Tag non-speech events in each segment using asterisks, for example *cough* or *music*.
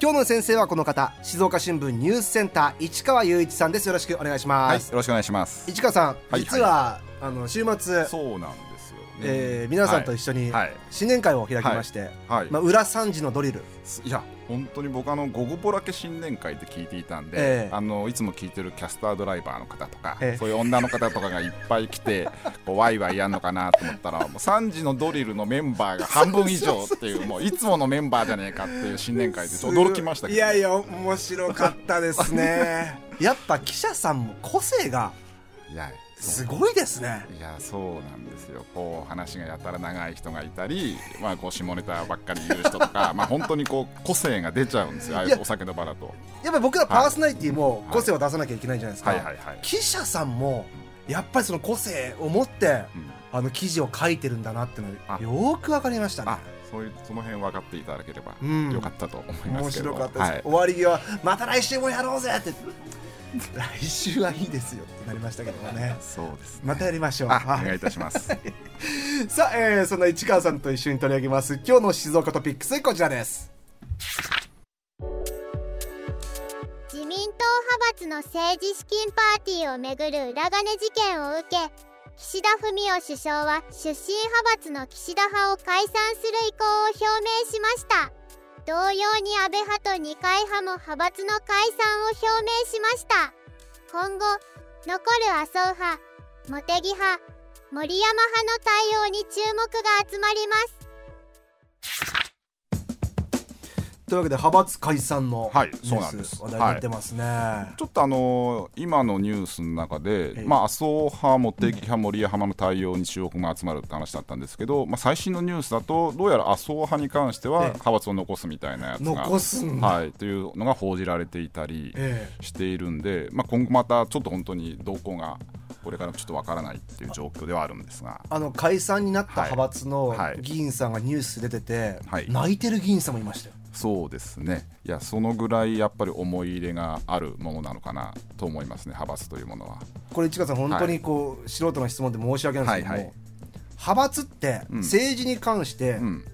今日の先生はこの方静岡新聞ニュースセンター市川雄一さんです。よろしくお願いします、はい、よろしくお願いします。市川さん、はい、実は、あの週末そうなんえー、皆さんと一緒に新年会を開きまして、はい。まあ、裏三時のドリル。いや本当に僕あの午後ぼらけ新年会って聞いていたんで、えー、あのいつも聞いてるキャスタードライバーの方とか、えー、そういう女の方とかがいっぱい来てこう *laughs* ワイワイやんのかなと思ったらもう3時のドリルのメンバーが半分以上っていう *laughs* もういつものメンバーじゃねえかっていう新年会で驚きましたけど。いやいや面白かったですね。*laughs* やっぱ記者さんも個性がいやすごいですね。いやそうなんですよ。こう話がやたら長い人がいたり、まあ、こう下ネタばっかり言う人とか *laughs* まあ本当にこう個性が出ちゃうんですよ。ああいうお酒の場だと。やっぱり僕らパーソナリティも個性を出さなきゃいけないじゃないですか、はいはいはい。はい、記者さんもやっぱりその個性を持って、うん、あの記事を書いてるんだなっていうのよく分かりましたね。そういうその辺分かっていただければよかったと思いますけど、うん、面白かったです、はい、終わり際また来週もやろうぜって来週はいいですよってなりましたけどもね。そうです、ね、またやりましょう。お願いいたします。*laughs* さあ、えー、そんな市川さんと一緒に取り上げます。今日の静岡トピックスこちらです。自民党派閥の政治資金パーティーをめぐる裏金事件を受け岸田文雄首相は出身派閥の岸田派を解散する意向を表明しました同様に安倍派と二階派も派閥の解散を表明しました。今後残る麻生派茂木派森山派の対応に注目が集まります。というわけで派閥解散のはいそうなんです。話題になってますね、はい、ちょっとあのー、今のニュースの中で、まあ、麻生派、茂木派、森山派の対応に注目が集まるって話だったんですけど、まあ、最新のニュースだとどうやら麻生派に関しては派閥を残すみたいなやつが残すはい、というのが報じられていたりしているんで、まあ、今後またちょっと本当に動向がこれからちょっとわからないっていう状況ではあるんですが。あの解散になった派閥の議員さんがニュース出てて、はい、泣いてる議員さんもいましたよそうですね。いやそのぐらいやっぱり思い入れがあるものなのかなと思いますね派閥というものは。これ市川さん本当にこう、はい、素人の質問で申し訳ないんですけども、はいはい、派閥って政治に関して、うん。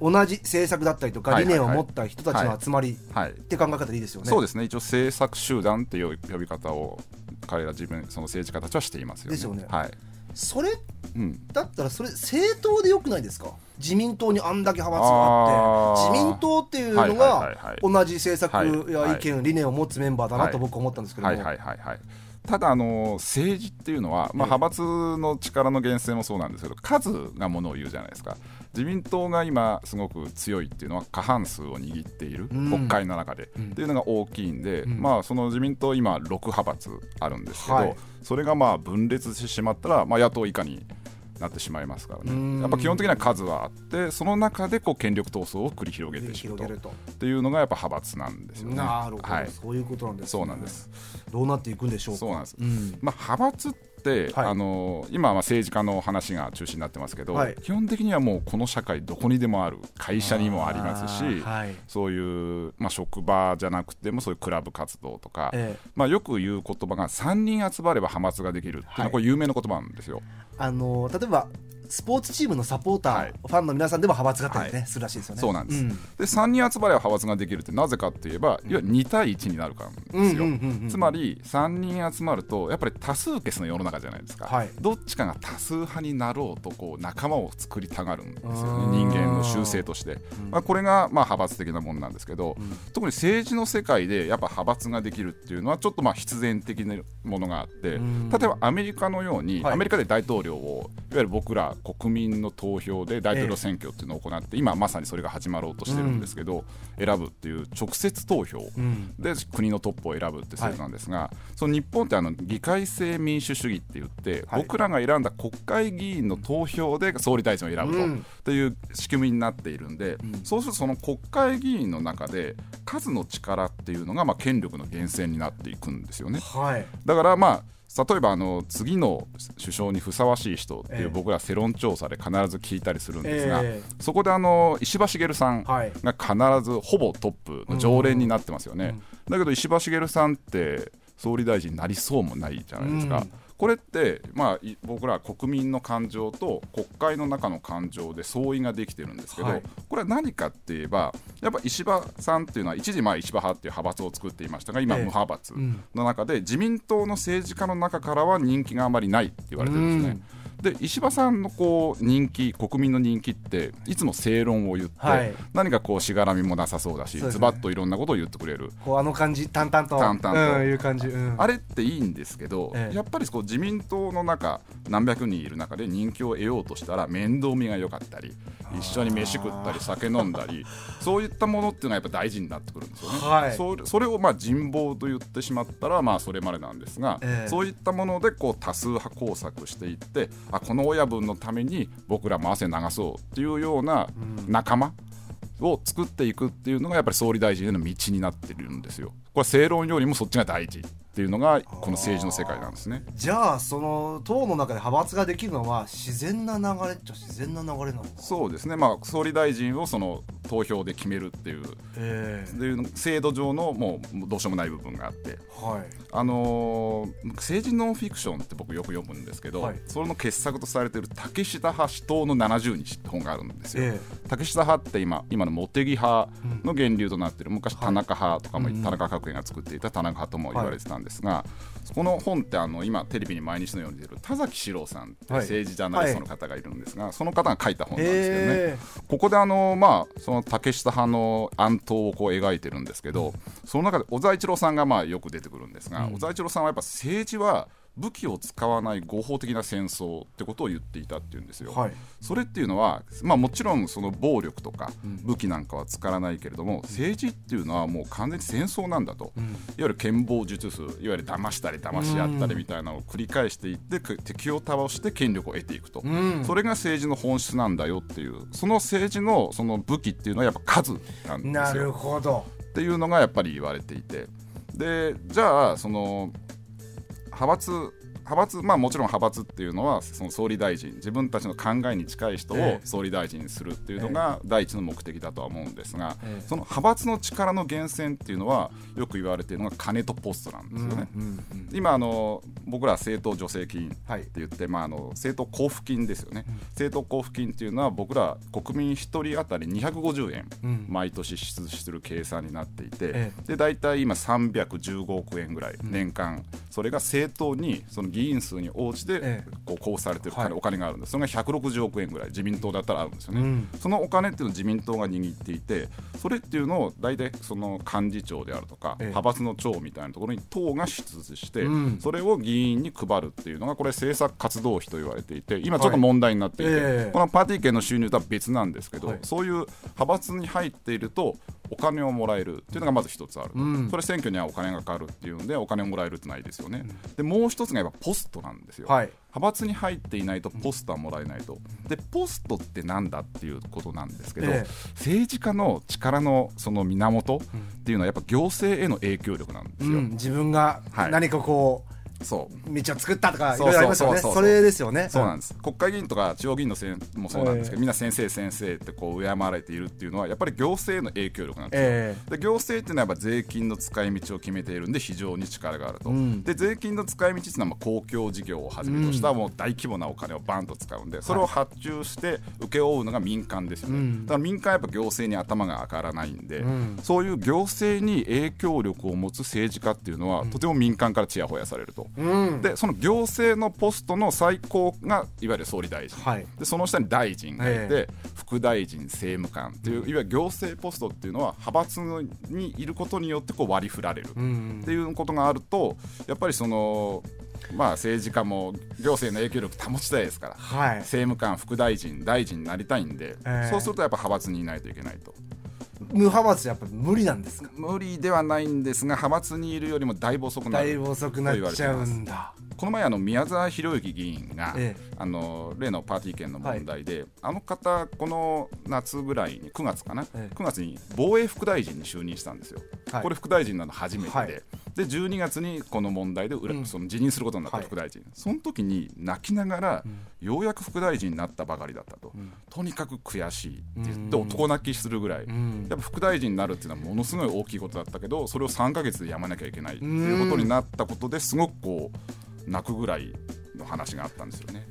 同じ政策だったりとか理念を持った人たちの集まりって考え方でいいですよね、そうですね。一応政策集団っていう呼び方を彼ら自分その政治家たちはしていますよね。ですよね。はい、それ、うん、だったらそれ政党でよくないですか？自民党にあんだけ派閥があって自民党っていうのが同じ政策や意見、理念を持つメンバーだなと僕は思ったんですけども。ただあの政治っていうのは、まあ、派閥の力の源泉もそうなんですけど数がものを言うじゃないですか。自民党が今すごく強いっていうのは過半数を握っている、国会の中で、うん、っていうのが大きいんで、うん、まあ、その自民党今6派閥あるんですけど、はい、それがまあ分裂してしまったら、まあ、野党以下になってしまいますからね。やっぱ基本的には数はあってその中でこう権力闘争を繰り広げていくと。っていうのがやっぱ派閥なんですよね。なるほど、はい、そういうことなんです、ね、そうなんです。どうなっていくんでしょうそうなんです、うん、まあ、派閥って、はい、あの今は政治家の話が中心になってますけど、はい、基本的にはもうこの社会どこにでもある会社にもありますし、はい、そういう、まあ、職場じゃなくてもそういうクラブ活動とか、ええ、まあ、よく言う言葉が3人集まれば派閥ができるっていうのはこれ有名な言葉なんですよ。あの例えばスポーツチームのサポーター、はい、ファンの皆さんでも派閥があったりね、はい、するらしいですよね。そうなんです。うん、で3人集まれば派閥ができるってなぜかって言えば、いわゆる2対1になるからですよ。つまり3人集まるとやっぱり多数決の世の中じゃないですか。はい、どっちかが多数派になろうとこう仲間を作りたがるんですよね。人間の習性として。まあこれがまあ派閥的なものなんですけど、うん、特に政治の世界でやっぱ派閥ができるっていうのはちょっとまあ必然的なものがあって、例えばアメリカのように、アメリカで大統領をいわゆる僕ら国民の投票で大統領選挙っていうのを行って、今まさにそれが始まろうとしてるんですけど、選ぶっていう直接投票。で国のトップを選ぶって制度なんですが、その日本ってあの議会制民主主義って言って、僕らが選んだ国会議員の投票で総理大臣を選ぶと,、という仕組みになっているんで、そうするとその国会議員の中で数の力っていうのがまあ権力の源泉になっていくんですよね。だからまあ例えばあの次の首相にふさわしい人っていう僕ら世論調査で必ず聞いたりするんですが、えー、そこであの石破茂さんが必ずほぼトップの常連になってますよね、だけど石破茂さんって総理大臣になりそうもないじゃないですか。うんこれって、まあ、僕ら国民の感情と国会の中の感情で相違ができてるんですけど、はい、これは何かって言えばやっぱ石破さんっていうのは一時まあ石破派っていう派閥を作っていましたが今、無派閥の中で自民党の政治家の中からは人気があまりないって言われてるんですね。うんで石破さんのこう人気国民の人気っていつも正論を言って、はい、何かこうしがらみもなさそうだしズバッといろんなことを言ってくれる。こうあの感じ淡々と。淡々と、うん、いう感じ、うん、あれっていいんですけど、ええ、やっぱりこう自民党の中何百人いる中で人気を得ようとしたら面倒見が良かったり一緒に飯食ったり酒飲んだりそういったものっていうのはやっぱ大事になってくるんですよね。はい、そそれをまあ人望と言ってしまったらまあそれまでなんですが、え。そういったものでこう多数派工作していってあこの親分のために僕らも汗流そうっていうような仲間を作っていくっていうのがやっぱり総理大臣への道になってるんですよ。これ正論よりもそっちが大事っていうのがこの政治の世界なんですね。じゃあその党の中で派閥ができるのは自然な流れっちゃ自然な流れなのそうですね。まあ総理大臣をその投票で決めるっていう,、えー、制度上のもうどうしようもない部分があって、はい、あのー、政治ノンフィクションって僕よく読むんですけど、はい、それの傑作とされている竹下派死闘の70日って本があるんですよ、えー、竹下派って今今の茂木派の源流となっている、昔田中派とかも、はい、田中角栄が作っていた田中派とも言われてたんですが、この本ってあの今テレビに毎日のように出る田崎史郎さんって政治ジャーナリストの方がいるんですが、その方が書いた本なんですけどね、ここであのまあその竹下派の暗闘をこう描いてるんですけどその中で小沢一郎さんがまあよく出てくるんですが、うん、小沢一郎さんはやっぱ政治は武器を使わない合法的な戦争ってことを言っていたっていうんですよ。はい、それっていうのは、まあ、もちろんその暴力とか武器なんかは使わないけれども、うん、政治っていうのはもう完全に戦争なんだと、うん、いわゆる剣謀術数いわゆる騙したり騙し合ったりみたいなのを繰り返していって敵を倒して権力を得ていくと、それが政治の本質なんだよっていうその政治のその武器っていうのはやっぱ数なんですよ。なるほど。っていうのがやっぱり言われていて。でじゃあその派閥派閥まあもちろん派閥っていうのはその総理大臣自分たちの考えに近い人を総理大臣にするっていうのが第一の目的だとは思うんですが、その派閥の力の源泉っていうのはよく言われているのが金とポストなんですよね。今あの僕ら政党助成金って言って、まあ、あの政党交付金ですよね、政党交付金っていうのは僕ら国民1人当たり250円、毎年支出する計算になっていて、で大体今315億円ぐらい年間、それが政党にその議員数に応じてこう交付されてる金、お金があるんです。それが160億円ぐらい自民党だったらあるんですよね、うん、そのお金っていうのを自民党が握っていてそれっていうのを大体その幹事長であるとか、派閥の長みたいなところに党が出して、うん、それを議員に配るっていうのがこれ政策活動費と言われていて今ちょっと問題になっていて、はいこのパーティー券の収入とは別なんですけど、はい、そういう派閥に入っているとお金をもらえるっていうのがまず一つある、うん、それ選挙にはお金がかかるっていうんでお金をもらえるってないですよね、うん、でもう一つがやっぱポストなんですよ、はい、派閥に入っていないとポストはもらえないと。でポストってなんだっていうことなんですけど、ええ、政治家の力のその源っていうのはやっぱ行政への影響力なんですよ、うん、自分が何かこう、はいそう。道を作ったとかいろいろありますよね。それですよね。そうなんです。国会議員とか地方議員のせんもそうなんですけど、みんな先生先生ってこう敬われているっていうのはやっぱり行政の影響力なんですよ、えー、で行政っていうのはやっぱ税金の使い道を決めているんで非常に力があると、うん、で税金の使い道っていうのは公共事業をはじめとしたもう大規模なお金をバンと使うんでそれを発注して請け負うのが民間ですよね、だから民間はやっぱ行政に頭が上がらないんで、うん、そういう行政に影響力を持つ政治家っていうのは、とても民間からちやほやされると、でその行政のポストの最高がいわゆる総理大臣、はい、でその下に大臣がいて、えー、副大臣政務官っていう、いわゆる行政ポストっていうのは派閥にいることによってこう割り振られる。っていうことがあるとやっぱりそのまあ、政治家も行政の影響力保ちたいですから、はい、政務官、副大臣、大臣になりたいんで、えー、そうするとやっぱ派閥にいないといけないと。無派閥やっぱ無理なんですか？無理ではないんですが派閥にいるよりもだいぶ遅くなる。だいぶ遅くなっちゃうんだこの前あの宮沢博之議員が、ええ、あの例のパーティー券の問題で、はい、あの方この夏ぐらいに9月かな、ええ、9月に防衛副大臣に就任したんですよ、はい、これ副大臣なの初めてで、はい、で12月にこの問題で、うん、その辞任することになった副大臣、その時に泣きながら、うん、ようやく副大臣になったばかりだったと、うん、とにかく悔しいって言って男泣きするぐらい、やっぱ副大臣になるっていうのはものすごい大きいことだったけどそれを3か月でやまなきゃいけないっていうことになったことですごくこう泣くぐらいの話があったんですよね。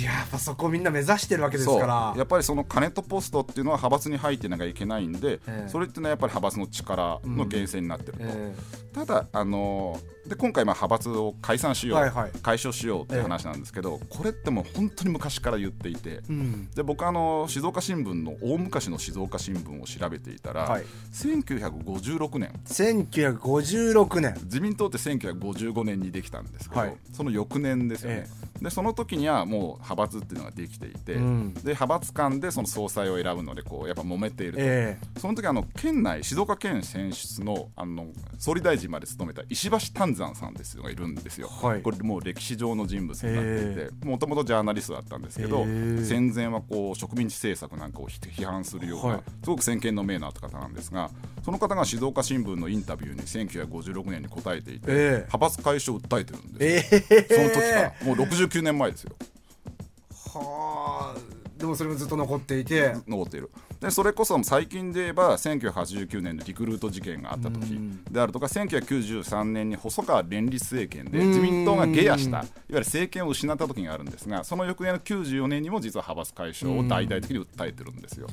いややっぱそこみんな目指してるわけですから。やっぱりその金とポストっていうのは派閥に入ってなきゃいけないんで、えー、それっていうのはやっぱり派閥の力の源泉になってると、うんえ。ー、ただあので今回まあ派閥を解散しよう、はいはい、解消しようっていう話なんですけど、えー、これってもう本当に昔から言っていて、うん、で僕あの静岡新聞の大昔の静岡新聞を調べていたら、はい、1956年。1956年。自民党って1955年にできたんですけど、はい、その翌年ですよね、でその時にはもう派閥っていうのができていて、うん、で派閥間でその総裁を選ぶのでこうやっぱ揉めていると、えー、その時あの県内静岡県選出のあの総理大臣まで務めた石橋丹山さんですがいるんですよ、はい、これもう歴史上の人物になっていてもともとジャーナリストだったんですけど、えー、戦前はこう植民地政策なんかを批判するような、はい、すごく先見の明のあった方なんですがその方が静岡新聞のインタビューに1956年に答えていて、えー、派閥解消を訴えてるんです、えー、その時から。もう69年前ですよ。はあ。でもそれもずっと残っていて。残っているでそれこそ最近で言えば1989年のリクルート事件があった時であるとか1993年に細川連立政権で自民党が下野したいわゆる政権を失った時があるんですがその翌年の94年にも実は派閥解消を大々的に訴えてるんですよ。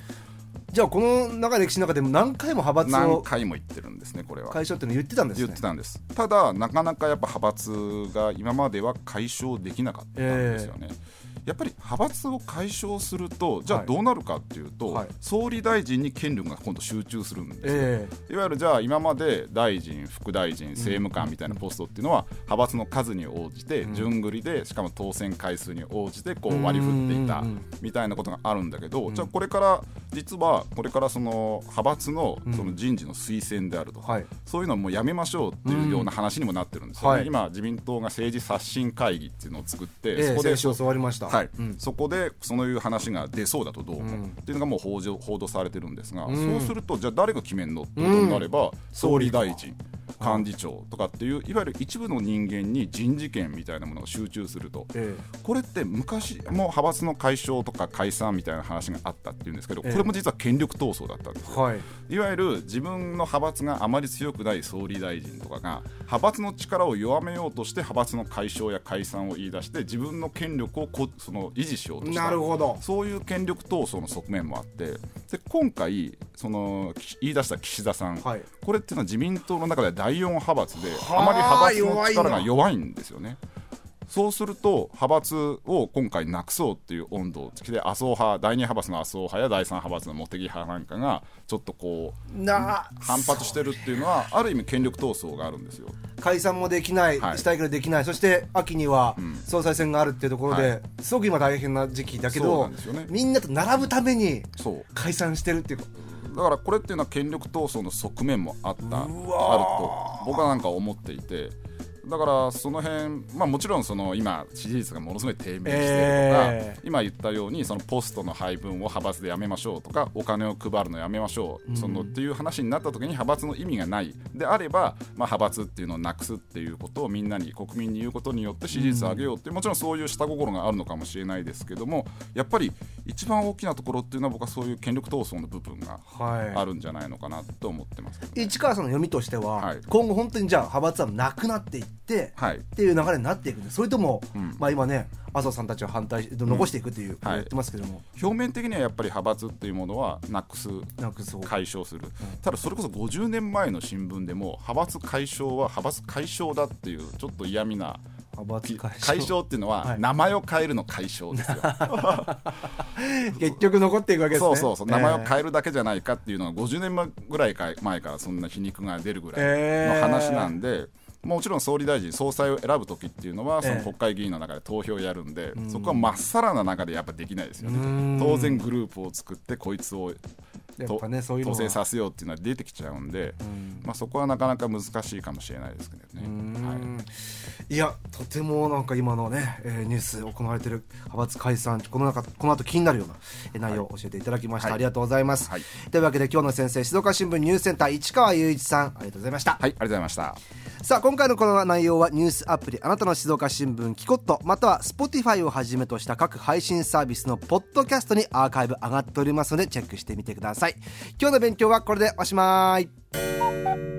じゃあこの長い歴史の中でも何回も派閥を何回も言ってるんですねこれは。解消っていうの言ってたんです、ね、言ってたんです。ただなかなかやっぱ派閥が今までは解消できなかったんですよね、えーやっぱり派閥を解消するとじゃあどうなるかっていうと、はい、総理大臣に権力が今度集中するんですよ、えー、いわゆるじゃあ今まで大臣副大臣政務官みたいなポストっていうのは派閥の数に応じて順繰りでしかも当選回数に応じてこう割り振っていたみたいなことがあるんだけどじゃあこれから実はこれからその派閥のその人事の推薦であるとか、そういうのもやめましょうっていうような話にもなってるんですよね、今自民党が政治刷新会議っていうのを作って、そこで教わりました。はい、うん、そこでそういう話が出そうだとどう思う、っていうのがもう報報道されてるんですが、そうするとじゃあ誰が決めるのってことになれば、総理大臣幹事長とかっていういわゆる一部の人間に人事権みたいなものが集中すると、ええ、これって昔も派閥の解消とか解散みたいな話があったっていうんですけど、これも実は権力闘争だったんですよ、はい、いわゆる自分の派閥があまり強くない総理大臣とかが派閥の力を弱めようとして派閥の解消や解散を言い出して自分の権力をこその維持しようとした。なるほど。そういう権力闘争の側面もあってで今回その言い出した岸田さん、はい、これっていうのは自民党の中では第4派閥であまり派閥の力が弱いんですよね。そうすると派閥を今回なくそうっていう温度で麻生派第2派閥の麻生派や第3派閥の茂木派なんかがちょっとこう反発してるっていうのはある意味権力闘争があるんですよ。解散もできない、はい、したいけどできない。そして秋には総裁選があるっていうところで、はい、すごく今大変な時期だけど、ね、みんなと並ぶために解散してるっていうだからこれっていうのは権力闘争の側面もあったあると僕はなんか思っていてだからその辺、まあ、もちろんその今支持率がものすごい低迷しているとか、えー、今言ったようにそのポストの配分を派閥でやめましょうとかお金を配るのやめましょう、うん、そのっていう話になった時に派閥の意味がない。であれば、まあ、派閥っていうのをなくすっていうことをみんなに国民に言うことによって支持率を上げようっていうもちろんそういう下心があるのかもしれないですけどもやっぱり一番大きなところっていうのは僕はそういう権力闘争の部分があるんじゃないのかなと思ってます、ねはい、市川さんの読みとしては、はい、今後本当にじゃあ派閥はなくなっていって、はい、っていう流れになっていくんでそれとも、うん、まあ今ね麻生さんたちは反対残していくっていう、言ってますけども、表面的にはやっぱり派閥っていうものはなくすなくす解消する、ただそれこそ50年前の新聞でも派閥解消は派閥解消だっていうちょっと嫌味な解消。っていうのは名前を変えるの解消ですよ、*laughs* 結局残っていくわけですね。そうそうそう。名前を変えるだけじゃないかっていうのは50年ぐらい前からそんな皮肉が出るぐらいの話なんで、もちろん総理大臣、総裁を選ぶ時っていうのは、その国会議員の中で投票をやるんで、そこはまっさらな中でやっぱできないですよね、当然グループを作って、こいつをね、統制させようっていうのは出てきちゃうんで、うん、まあ、そこはなかなか難しいかもしれないですけどね。はい、いやとてもなんか今のね、えー、ニュース行われている派閥解散この中この後気になるような内容を教えていただきました、はい、ありがとうございます、はい、というわけで今日の先生静岡新聞ニュースセンター市川雄一さんありがとうございました。はいありがとうございましたさあ今回のこの内容はニュースアプリあなたの静岡新聞キコットまたは Spotify をはじめとした各配信サービスのポッドキャストにアーカイブ上がっておりますのでチェックしてみてください。今日の勉強はこれでおしまい。